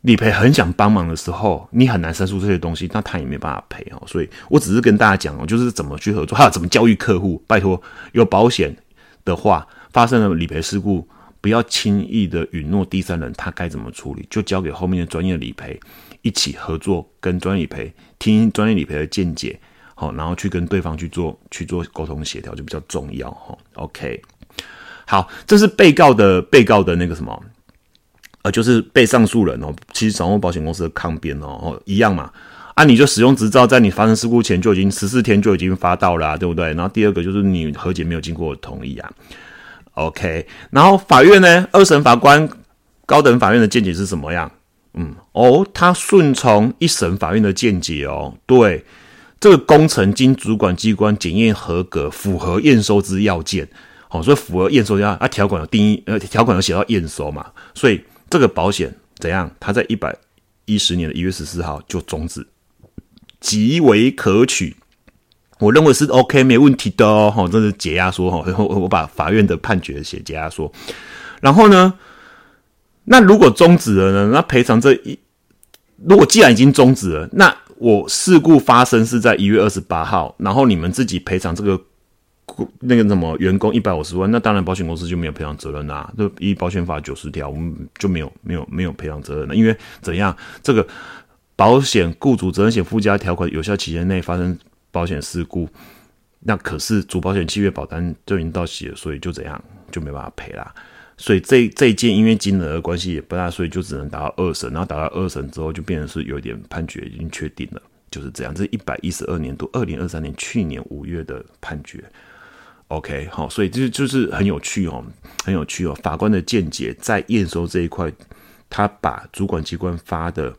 理赔很想帮忙的时候，你很难申诉这些东西，那他也没办法赔哦。所以我只是跟大家讲哦，就是怎么去合作，还有怎么教育客户。拜托，有保险的话，发生了理赔事故，不要轻易的允诺第三人他该怎么处理，就交给后面的专业理赔一起合作，跟专业理赔听专业理赔的见解，好，然后去跟对方去做去做沟通协调，就比较重要哈。OK。好，这是被告的被告的那个什么，呃，就是被上诉人哦，其实掌握保险公司的抗辩哦，哦，一样嘛。啊，你就使用执照，在你发生事故前就已经十四天就已经发到了，对不对？然后第二个就是你和解没有经过我同意啊。OK，然后法院呢，二审法官高等法院的见解是什么样？嗯，哦，他顺从一审法院的见解哦，对，这个工程经主管机关检验合格，符合验收之要件，好，所以符合验收要啊条款有定义，呃，条款有写到验收嘛，所以这个保险怎样？它在一百一十年的一月十四号就终止。极为可取，我认为是 OK 没问题的哦，哈，这是解压说哈，我 *laughs* 我把法院的判决写解压说，然后呢，那如果终止了呢？那赔偿这一，如果既然已经终止了，那我事故发生是在一月二十八号，然后你们自己赔偿这个那个什么员工一百五十万，那当然保险公司就没有赔偿责任啦，就依保险法九十条，我们就没有没有没有赔偿责任了，因为怎样这个。保险雇主责任险附加条款有效期间内发生保险事故，那可是主保险契约保单就已经到期了，所以就怎样就没办法赔啦。所以这这一件因为金额的关系也不大，所以就只能打到二审，然后打到二审之后就变成是有一点判决已经确定了，就是这样。这一百一十二年度二零二三年去年五月的判决。OK，好，所以这就是很有趣哦，很有趣哦。法官的见解在验收这一块，他把主管机关发的。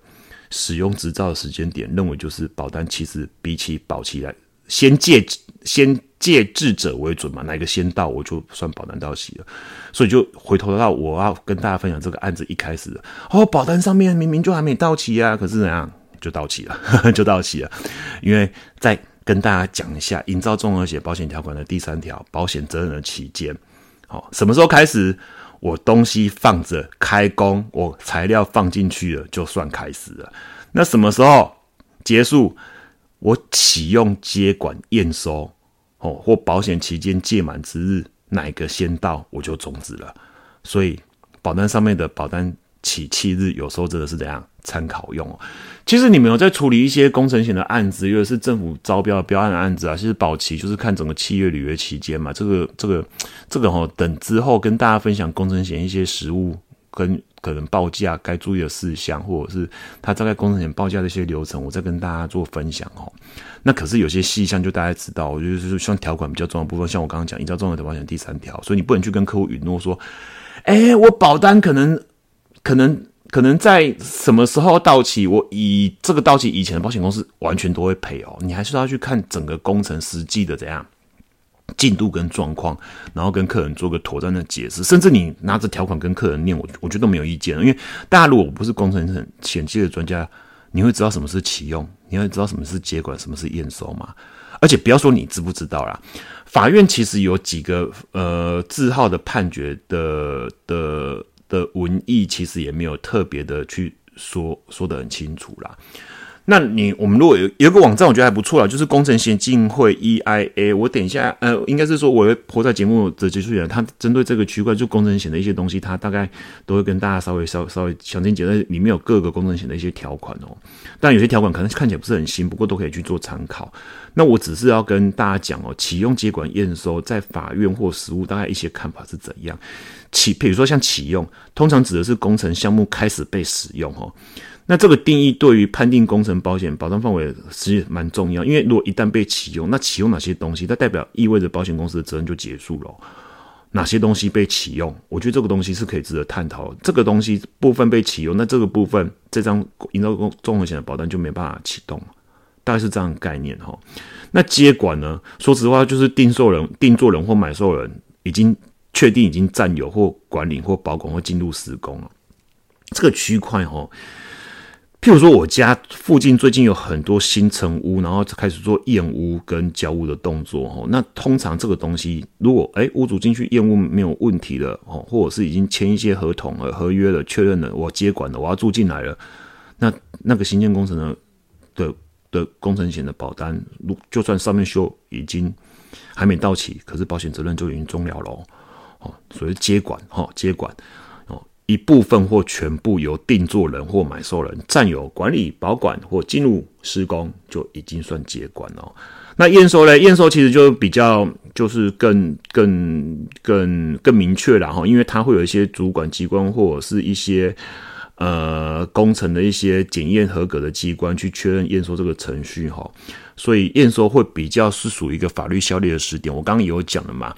使用执照的时间点，认为就是保单其实比起保期来，先借先借智者为准嘛，哪一个先到我就算保单到期了，所以就回头到我要跟大家分享这个案子一开始，哦，保单上面明明就还没到期啊，可是怎样就到期了，*laughs* 就到期了，因为在跟大家讲一下营造综合险保险条款的第三条，保险责任的期间，好，什么时候开始？我东西放着开工，我材料放进去了，就算开始了。那什么时候结束？我启用接管验收哦，或保险期间届满之日，哪个先到我就终止了。所以保单上面的保单。起期日有时候真的是怎样参考用哦。其实你们有在处理一些工程险的案子，因为是政府招标的标案的案子啊。其实保期就是看整个契约履约期间嘛。这个这个这个哦，等之后跟大家分享工程险一些实物跟可能报价该注意的事项，或者是他大概工程险报价的一些流程，我再跟大家做分享哦。那可是有些细项就大家知道，我就是像条款比较重要部分，像我刚刚讲《依照综合的保险》第三条，所以你不能去跟客户允诺说，哎，我保单可能。可能可能在什么时候到期？我以这个到期以前的保险公司完全都会赔哦。你还是要去看整个工程实际的怎样进度跟状况，然后跟客人做个妥善的解释。甚至你拿着条款跟客人念，我我觉得都没有意见。因为大家如果不是工程险险界的专家，你会知道什么是启用，你会知道什么是接管，什么是验收嘛？而且不要说你知不知道啦，法院其实有几个呃字号的判决的的。的文艺其实也没有特别的去说说的很清楚啦。那你我们如果有有个网站，我觉得还不错啦，就是工程协进会 EIA。我等一下呃，应该是说我会播在节目的结束前，他针对这个区块就工程险的一些东西，他大概都会跟大家稍微稍稍微详细解释，里面有各个工程险的一些条款哦。但有些条款可能看起来不是很新，不过都可以去做参考。那我只是要跟大家讲哦，启用接管验收在法院或实务大概一些看法是怎样。启，比如说像启用，通常指的是工程项目开始被使用哦。那这个定义对于判定工程保险保障范围是蛮重要，因为如果一旦被启用，那启用哪些东西，它代表意味着保险公司的责任就结束了。哪些东西被启用？我觉得这个东西是可以值得探讨。这个东西部分被启用，那这个部分这张营造工综合险的保单就没办法启动，大概是这样概念哈。那接管呢？说实话，就是定受人、定做人或买受人已经。确定已经占有或管理或保管或进入施工了，这个区块哦，譬如说我家附近最近有很多新成屋，然后开始做验屋跟交屋的动作哦。那通常这个东西，如果哎屋主进去验屋没有问题了哦，或者是已经签一些合同了、合约了，确认了我接管了，我要住进来了，那那个新建工程的的的工程险的保单，如就算上面修已经还没到期，可是保险责任就已经终了了。哦，所谓接管，哈，接管，哦，一部分或全部由定做人或买受人占有、管理、保管或进入施工，就已经算接管了。那验收呢？验收其实就比较就是更更更更明确了哈，因为它会有一些主管机关或者是一些呃工程的一些检验合格的机关去确认验收这个程序哈，所以验收会比较是属于一个法律效力的时点。我刚刚也有讲了嘛，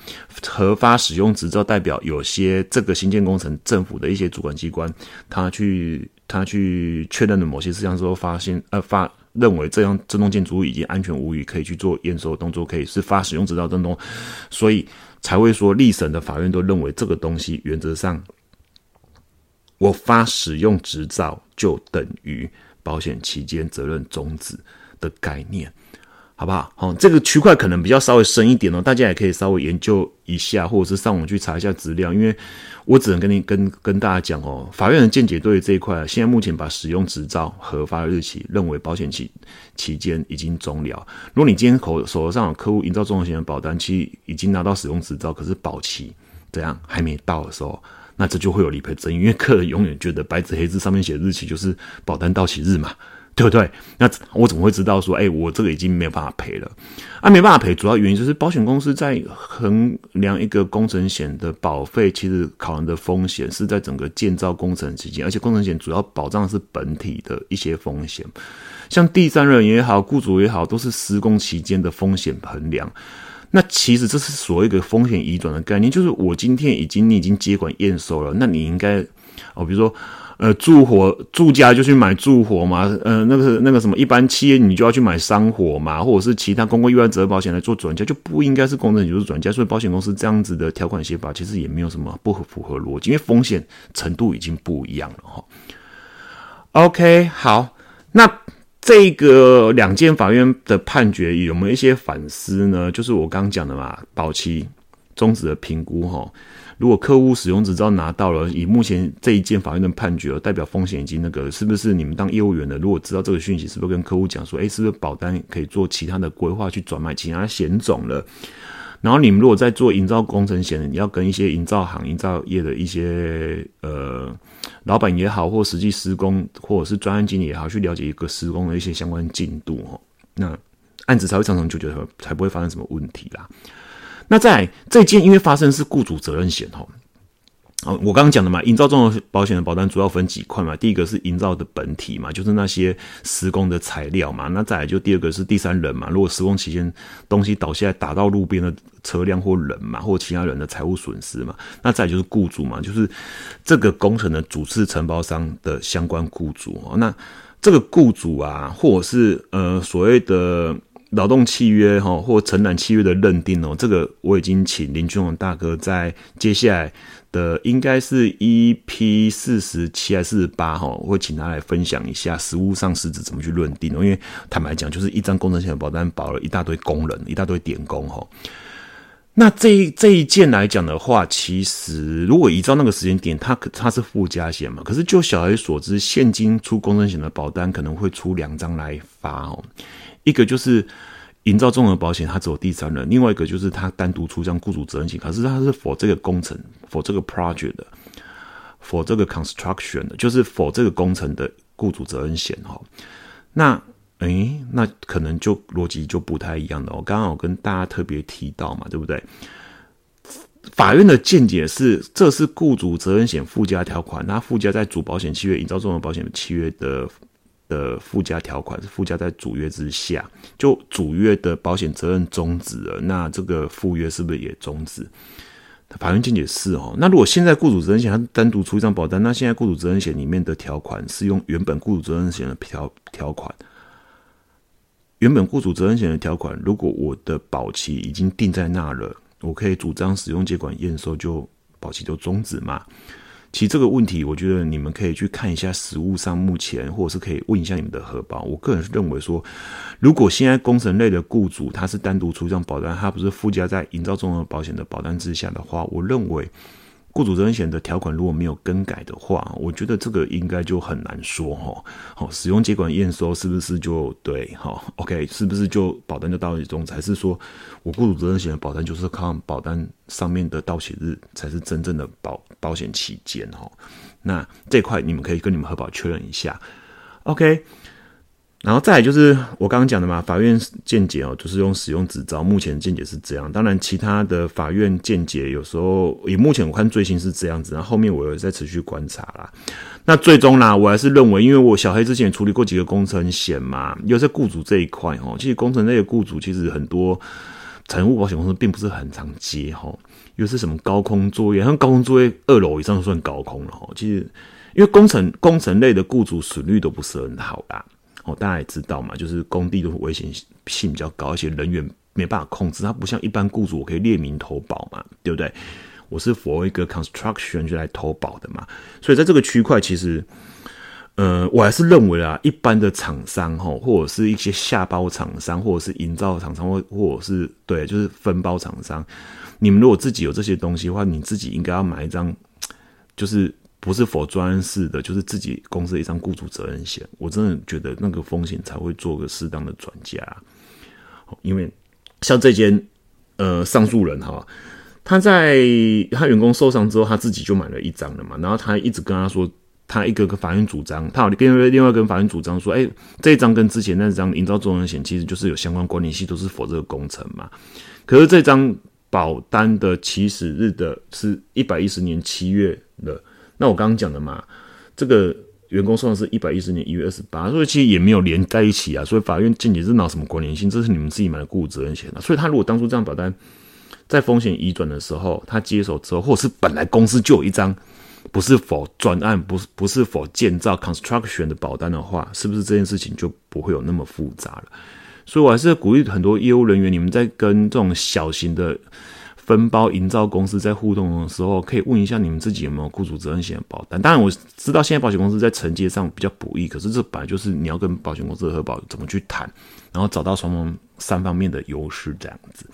核发使用执照代表有些这个新建工程政府的一些主管机关，他去他去确认了某些事项之后，发现呃发。认为这样这栋建筑物已经安全无虞，可以去做验收动作，可以是发使用执照等等，所以才会说立审的法院都认为这个东西原则上，我发使用执照就等于保险期间责任终止的概念。好不好？好，这个区块可能比较稍微深一点哦，大家也可以稍微研究一下，或者是上网去查一下资料。因为我只能跟你跟跟大家讲哦，法院的见解对于这一块，现在目前把使用执照核发的日期认为保险期期间已经终了。如果你今天口手头上有客户营造综合险的保单，其实已经拿到使用执照，可是保期这样还没到的时候，那这就会有理赔争议，因为客人永远觉得白纸黑字上面写日期就是保单到期日嘛。*laughs* 对不对？那我怎么会知道说，哎，我这个已经没有办法赔了？啊，没办法赔，主要原因就是保险公司在衡量一个工程险的保费，其实考量的风险是在整个建造工程期间，而且工程险主要保障的是本体的一些风险，像第三人也好，雇主也好，都是施工期间的风险衡量。那其实这是所谓一个风险移转的概念，就是我今天已经你已经接管验收了，那你应该哦，比如说。呃，住火住家就去买住火嘛，呃，那个那个什么，一般企业你就要去买商火嘛，或者是其他公共意外责任保险来做转嫁，就不应该是工程就是转嫁，所以保险公司这样子的条款写法其实也没有什么不合符合逻辑，因为风险程度已经不一样了哈。OK，好，那这个两件法院的判决有没有一些反思呢？就是我刚讲的嘛，保期终止的评估哈。如果客户使用执照拿到了，以目前这一件法院的判决，代表风险已经那个，是不是你们当业务员的，如果知道这个讯息，是不是跟客户讲说，哎，是不是保单可以做其他的规划去转卖其他险种了？然后你们如果在做营造工程险，你要跟一些营造行、营造业的一些呃老板也好，或实际施工或者是专案经理也好，去了解一个施工的一些相关进度哦，那案子才会长长久久，才不会发生什么问题啦。那在这件因为发生是雇主责任险哈，哦，我刚刚讲的嘛，营造综合保险的保单主要分几块嘛，第一个是营造的本体嘛，就是那些施工的材料嘛，那再来就第二个是第三人嘛，如果施工期间东西倒下来打到路边的车辆或人嘛，或其他人的财务损失嘛，那再就是雇主嘛，就是这个工程的主次承包商的相关雇主哦，那这个雇主啊，或者是呃所谓的。劳动契约哈或承揽契约的认定哦，这个我已经请林俊宏大哥在接下来的应该是 EP 四十七还是四十八哈，会请他来分享一下实务上实质怎么去认定哦。因为坦白讲，就是一张工程险的保单保了一大堆工人，一大堆点工哈。那这这一件来讲的话，其实如果依照那个时间点，它它是附加险嘛。可是就小孩所知，现金出工程险的保单可能会出两张来发哦。一个就是营造综合保险，它只有第三人；另外一个就是它单独出这样雇主责任险，可是它是否这个工程，否这个 project 的，否这个 construction 的，就是否这个工程的雇主责任险哈。那诶，那可能就逻辑就不太一样的。我刚刚有跟大家特别提到嘛，对不对？法院的见解是，这是雇主责任险附加条款，它附加在主保险契约、营造综合保险契约的。的附加条款是附加在主约之下，就主约的保险责任终止了，那这个附约是不是也终止？法院见解是哦。那如果现在雇主责任险它单独出一张保单，那现在雇主责任险里面的条款是用原本雇主责任险的条条款，原本雇主责任险的条款，如果我的保期已经定在那了，我可以主张使用接管验收，就保期就终止嘛？其实这个问题，我觉得你们可以去看一下实物上目前，或者是可以问一下你们的荷包。我个人认为说，如果现在工程类的雇主他是单独出一张保单，他不是附加在营造综合保险的保单之下的话，我认为。雇主责任险的条款如果没有更改的话，我觉得这个应该就很难说哈。好，使用接管验收是不是就对？哈，OK，是不是就保单就到期终？还是说我雇主责任险的保单就是靠保单上面的到期日才是真正的保保险期间？哈，那这块你们可以跟你们核保确认一下。OK，然后再就是我刚刚讲的嘛，法院见解哦，就是用使用执照，目前见解是这样。当然，其他的法院见解有时候以目前我看最新是这样子，然后后面我有在持续观察啦。那最终啦，我还是认为，因为我小黑之前处理过几个工程险嘛，又在雇主这一块哦，其实工程类的雇主其实很多财务保险公司并不是很常接哈，又是什么高空作业，像高空作业二楼以上算高空了哈。其实因为工程工程类的雇主损率都不是很好啦。哦，大家也知道嘛，就是工地的危险性比较高，而且人员没办法控制。它不像一般雇主，我可以列名投保嘛，对不对？我是 for 一个 construction 就来投保的嘛，所以在这个区块，其实，呃，我还是认为啊，一般的厂商哈，或者是一些下包厂商，或者是营造厂商，或或者是对，就是分包厂商，你们如果自己有这些东西的话，你自己应该要买一张，就是。不是否专式的，就是自己公司的一张雇主责任险。我真的觉得那个风险才会做个适当的转嫁。因为像这间呃上诉人哈，他在他员工受伤之后，他自己就买了一张了嘛。然后他一直跟他说，他一个个法院主张，他有另另外跟法院主张说，哎，这张跟之前那张营造责任险其实就是有相关关联系，都是否这个工程嘛。可是这张保单的起始日的是一百一十年七月的。那我刚刚讲的嘛，这个员工受伤是一百一十年一月二十八，所以其实也没有连在一起啊。所以法院见解是拿什么关联性？这是你们自己买的雇主责任险啊。所以他如果当初这张保单在风险移转的时候，他接手之后，或者是本来公司就有一张不是否转案，不是不是否建造 construction 的保单的话，是不是这件事情就不会有那么复杂了？所以我还是鼓励很多业务人员，你们在跟这种小型的。分包营造公司在互动的时候，可以问一下你们自己有没有雇主责任险保单。当然，我知道现在保险公司在承接上比较不易，可是这本来就是你要跟保险公司的核保怎么去谈，然后找到双方三方面的优势，这样子，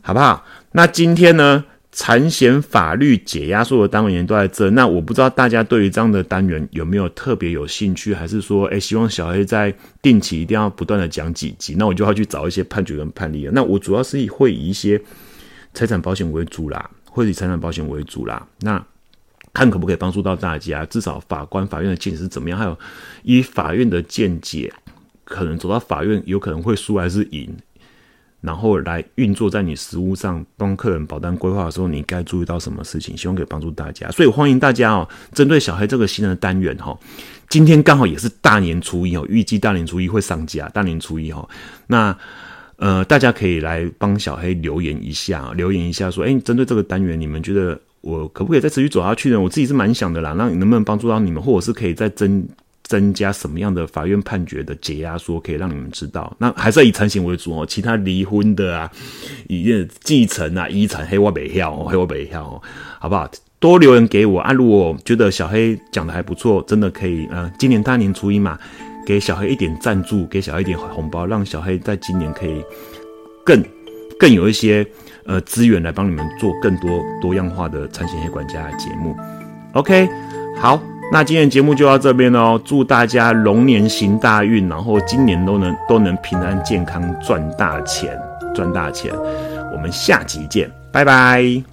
好不好？那今天呢，产险法律解压所有的单元都在这。那我不知道大家对于这样的单元有没有特别有兴趣，还是说，哎，希望小黑在定期一定要不断的讲几集，那我就要去找一些判决跟判例了。那我主要是会以一些。财产保险为主啦，或者以财产保险为主啦。那看可不可以帮助到大家？至少法官、法院的见解是怎么样？还有以法院的见解，可能走到法院有可能会输还是赢，然后来运作在你实务上帮客人保单规划的时候，你该注意到什么事情？希望可以帮助大家。所以欢迎大家哦，针对小黑这个新的单元哈，今天刚好也是大年初一哦，预计大年初一会上架。大年初一哈，那。呃，大家可以来帮小黑留言一下，留言一下说，哎，针对这个单元，你们觉得我可不可以再持续走下去呢？我自己是蛮想的啦，那能不能帮助到你们，或者是可以再增增加什么样的法院判决的解压缩，可以让你们知道？那还是要以产险为主哦，其他离婚的啊，以继承啊，遗产黑我北跳，黑我北跳，好不好？多留言给我啊！如果觉得小黑讲的还不错，真的可以，呃，今年大年初一嘛。给小黑一点赞助，给小黑一点红包，让小黑在今年可以更更有一些呃资源来帮你们做更多多样化的产险黑管家的节目。OK，好，那今天节目就到这边喽。祝大家龙年行大运，然后今年都能都能平安健康赚大钱赚大钱。我们下集见，拜拜。